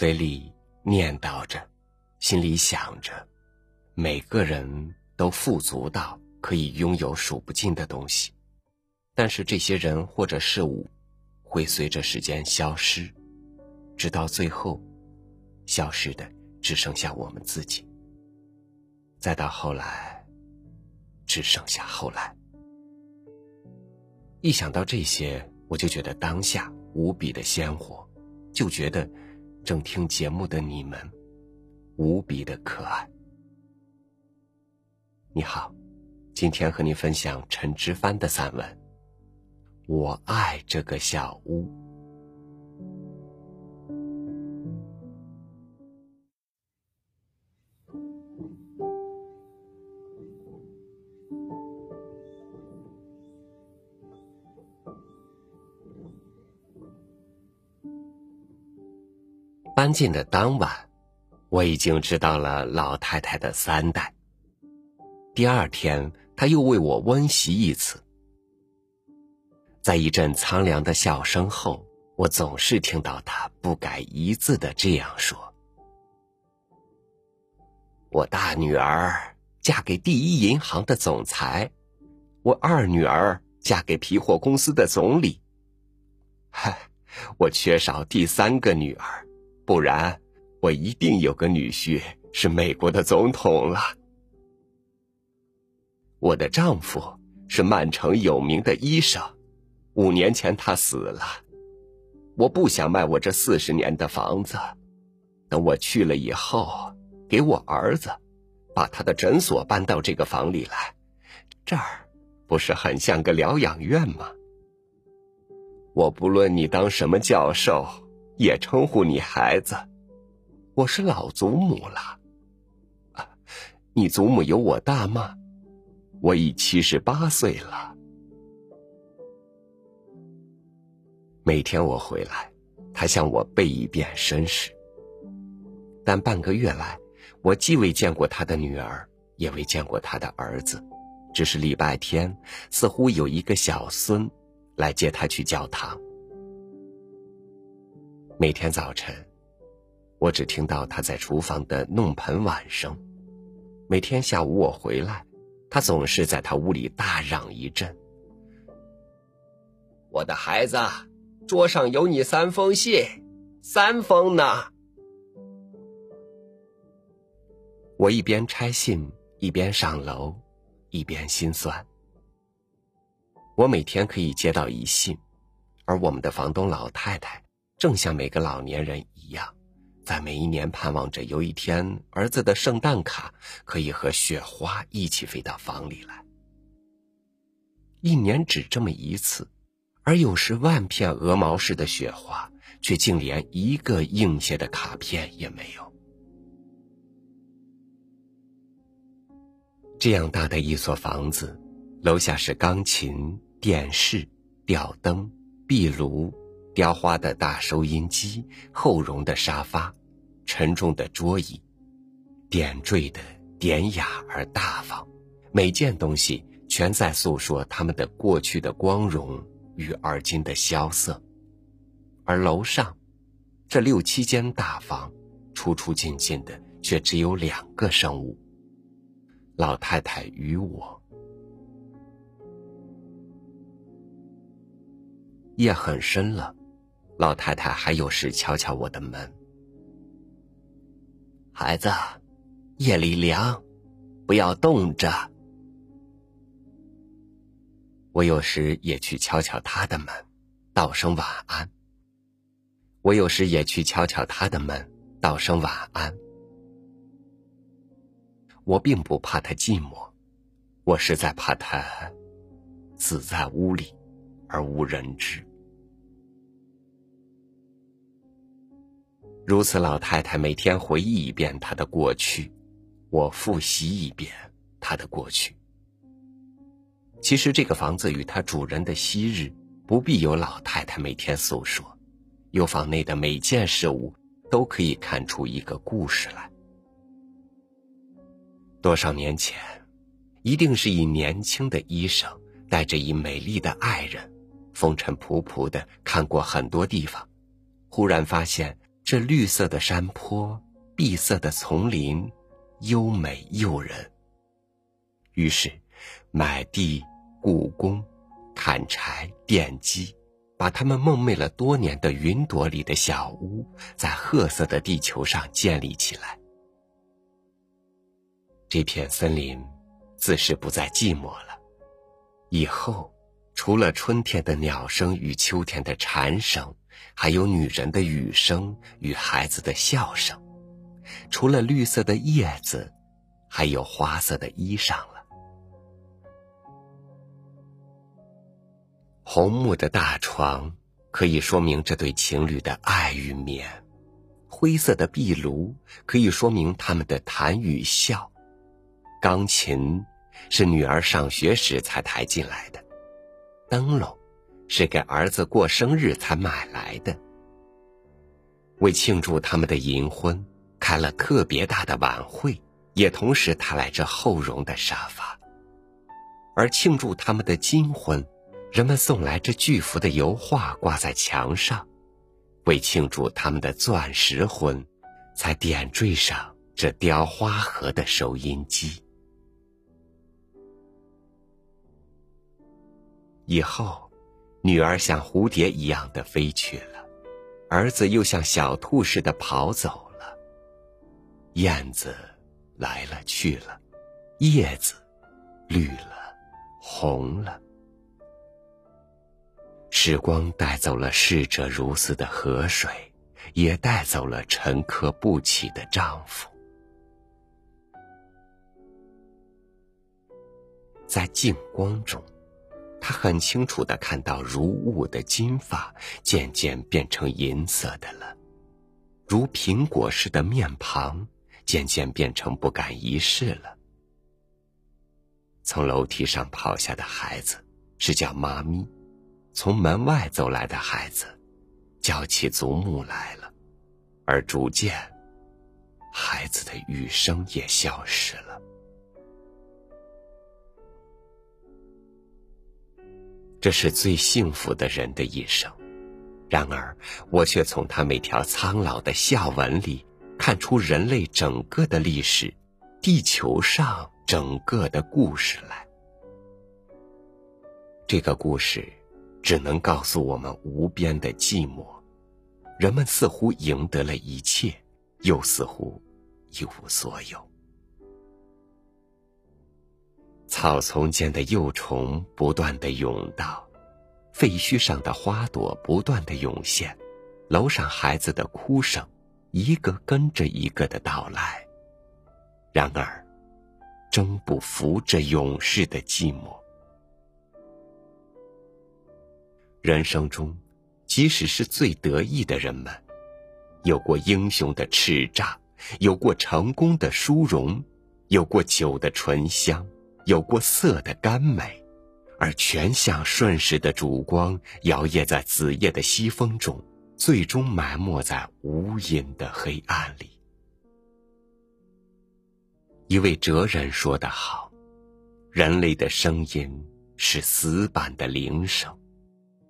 嘴里念叨着，心里想着，每个人都富足到可以拥有数不尽的东西，但是这些人或者事物，会随着时间消失，直到最后，消失的只剩下我们自己。再到后来，只剩下后来。一想到这些，我就觉得当下无比的鲜活，就觉得正听节目的你们无比的可爱。你好，今天和你分享陈之帆的散文《我爱这个小屋》。搬进的当晚，我已经知道了老太太的三代。第二天，她又为我温习一次。在一阵苍凉的笑声后，我总是听到她不改一字的这样说：“我大女儿嫁给第一银行的总裁，我二女儿嫁给皮货公司的总理。嗨，我缺少第三个女儿。”不然，我一定有个女婿是美国的总统了。我的丈夫是曼城有名的医生，五年前他死了。我不想卖我这四十年的房子，等我去了以后，给我儿子把他的诊所搬到这个房里来。这儿不是很像个疗养院吗？我不论你当什么教授。也称呼你孩子，我是老祖母了。你祖母有我大吗？我已七十八岁了。每天我回来，他向我背一遍身世。但半个月来，我既未见过他的女儿，也未见过他的儿子，只是礼拜天似乎有一个小孙来接他去教堂。每天早晨，我只听到他在厨房的弄盆碗声；每天下午我回来，他总是在他屋里大嚷一阵：“我的孩子，桌上有你三封信，三封呢！”我一边拆信，一边上楼，一边心酸。我每天可以接到一信，而我们的房东老太太。正像每个老年人一样，在每一年盼望着有一天儿子的圣诞卡可以和雪花一起飞到房里来。一年只这么一次，而有时万片鹅毛似的雪花，却竟连一个应些的卡片也没有。这样大的一所房子，楼下是钢琴、电视、吊灯、壁炉。雕花的大收音机，厚绒的沙发，沉重的桌椅，点缀的典雅而大方，每件东西全在诉说他们的过去的光荣与而今的萧瑟。而楼上，这六七间大房，出出进进的却只有两个生物：老太太与我。夜很深了。老太太还有时敲敲我的门。孩子，夜里凉，不要冻着。我有时也去敲敲他的门，道声晚安。我有时也去敲敲他的门，道声晚安。我并不怕他寂寞，我实在怕他死在屋里，而无人知。如此，老太太每天回忆一遍她的过去，我复习一遍她的过去。其实，这个房子与它主人的昔日，不必由老太太每天诉说，由房内的每件事物都可以看出一个故事来。多少年前，一定是一年轻的医生带着一美丽的爱人，风尘仆仆的看过很多地方，忽然发现。这绿色的山坡，碧色的丛林，优美诱人。于是，买地、雇工、砍柴、奠基，把他们梦寐了多年的云朵里的小屋，在褐色的地球上建立起来。这片森林，自是不再寂寞了。以后，除了春天的鸟声与秋天的蝉声，还有女人的雨声与孩子的笑声；除了绿色的叶子，还有花色的衣裳了。红木的大床可以说明这对情侣的爱与眠，灰色的壁炉可以说明他们的谈与笑，钢琴。是女儿上学时才抬进来的，灯笼是给儿子过生日才买来的。为庆祝他们的银婚，开了特别大的晚会，也同时抬来这厚绒的沙发。而庆祝他们的金婚，人们送来这巨幅的油画挂在墙上；为庆祝他们的钻石婚，才点缀上这雕花盒的收音机。以后，女儿像蝴蝶一样的飞去了，儿子又像小兔似的跑走了。燕子来了去了，叶子绿了，红了。时光带走了逝者如斯的河水，也带走了沉疴不起的丈夫。在静光中。他很清楚的看到，如雾的金发渐渐变成银色的了，如苹果似的面庞渐渐变成不敢一世了。从楼梯上跑下的孩子是叫妈咪，从门外走来的孩子叫起祖母来了，而逐渐，孩子的语声也消失了。这是最幸福的人的一生，然而我却从他每条苍老的笑纹里看出人类整个的历史，地球上整个的故事来。这个故事只能告诉我们无边的寂寞，人们似乎赢得了一切，又似乎一无所有。草丛间的幼虫不断的涌到，废墟上的花朵不断的涌现，楼上孩子的哭声，一个跟着一个的到来。然而，终不服这永世的寂寞。人生中，即使是最得意的人们，有过英雄的叱咤，有过成功的殊荣，有过酒的醇香。有过色的甘美，而全像瞬时的烛光，摇曳在子夜的西风中，最终埋没在无垠的黑暗里。一位哲人说得好：“人类的声音是死板的铃声，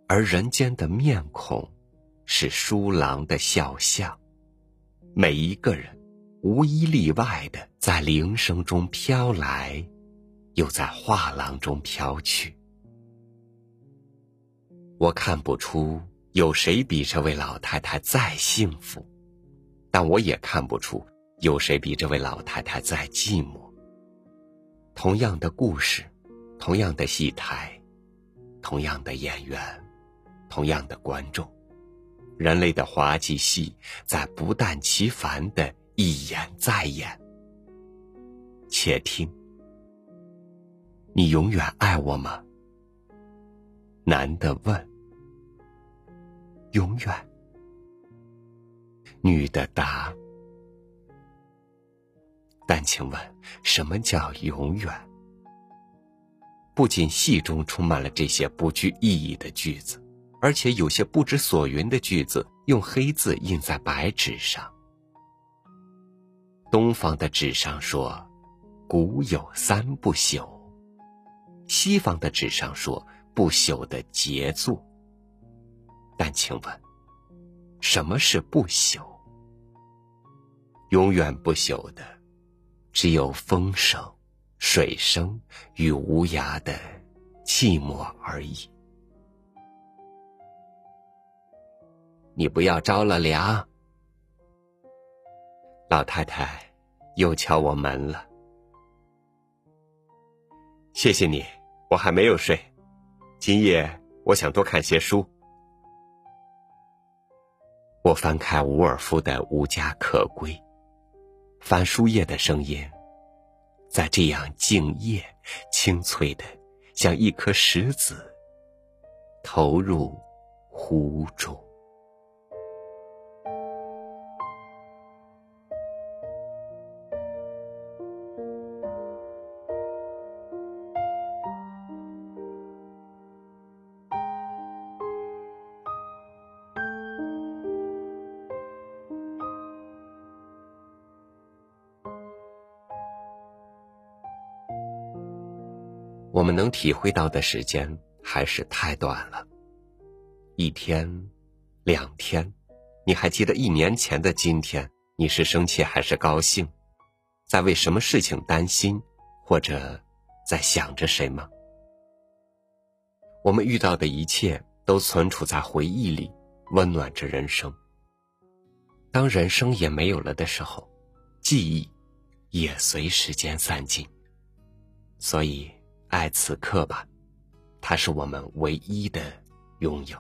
而人间的面孔是疏朗的笑相。每一个人，无一例外的在铃声中飘来。”又在画廊中飘去。我看不出有谁比这位老太太再幸福，但我也看不出有谁比这位老太太再寂寞。同样的故事，同样的戏台，同样的演员，同样的观众，人类的滑稽戏在不厌其烦的一演再演。且听。你永远爱我吗？男的问。永远。女的答。但请问，什么叫永远？不仅戏中充满了这些不具意义的句子，而且有些不知所云的句子用黑字印在白纸上。东方的纸上说：“古有三不朽。”西方的纸上说不朽的杰作，但请问，什么是不朽？永远不朽的，只有风声、水声与无涯的寂寞而已。你不要着了凉。老太太又敲我门了。谢谢你，我还没有睡。今夜我想多看些书。我翻开伍尔夫的《无家可归》，翻书页的声音，在这样静夜、清脆的，像一颗石子投入湖中。们能体会到的时间还是太短了。一天，两天，你还记得一年前的今天，你是生气还是高兴？在为什么事情担心，或者在想着谁吗？我们遇到的一切都存储在回忆里，温暖着人生。当人生也没有了的时候，记忆也随时间散尽。所以。爱此刻吧，它是我们唯一的拥有。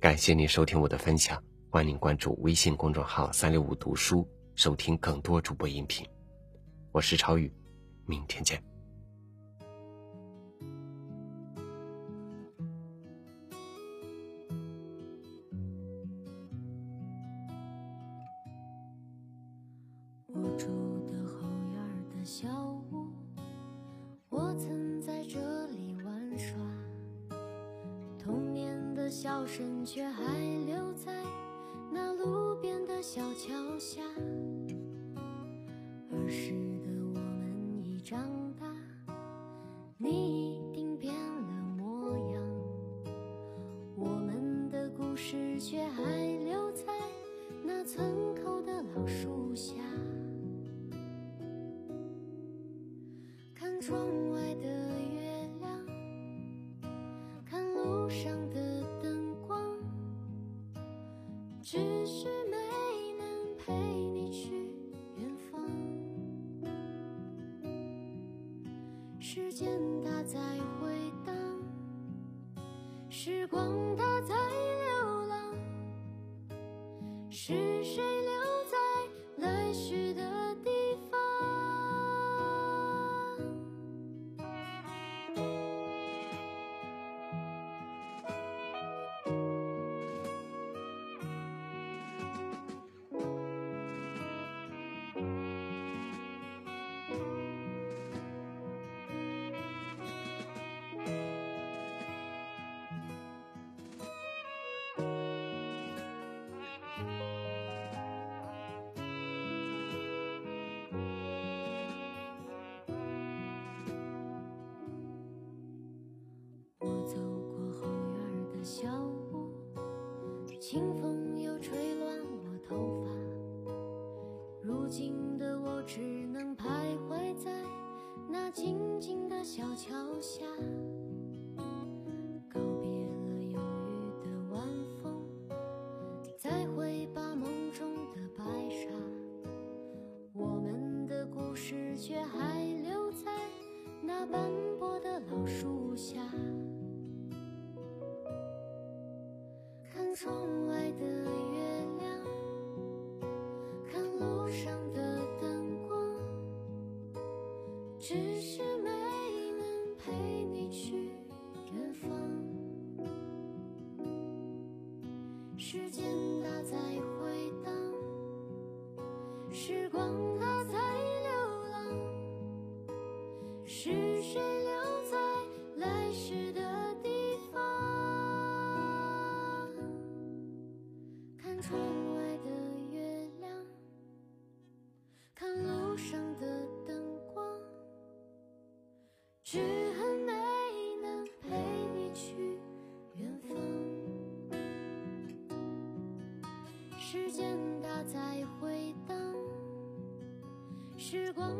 感谢您收听我的分享，欢迎关注微信公众号“三六五读书”，收听更多主播音频。我是超宇，明天见。笑声却还留在那路边的小桥下。儿时的我们已长时光它在流浪，是谁小屋清风从时间。它在回荡，时光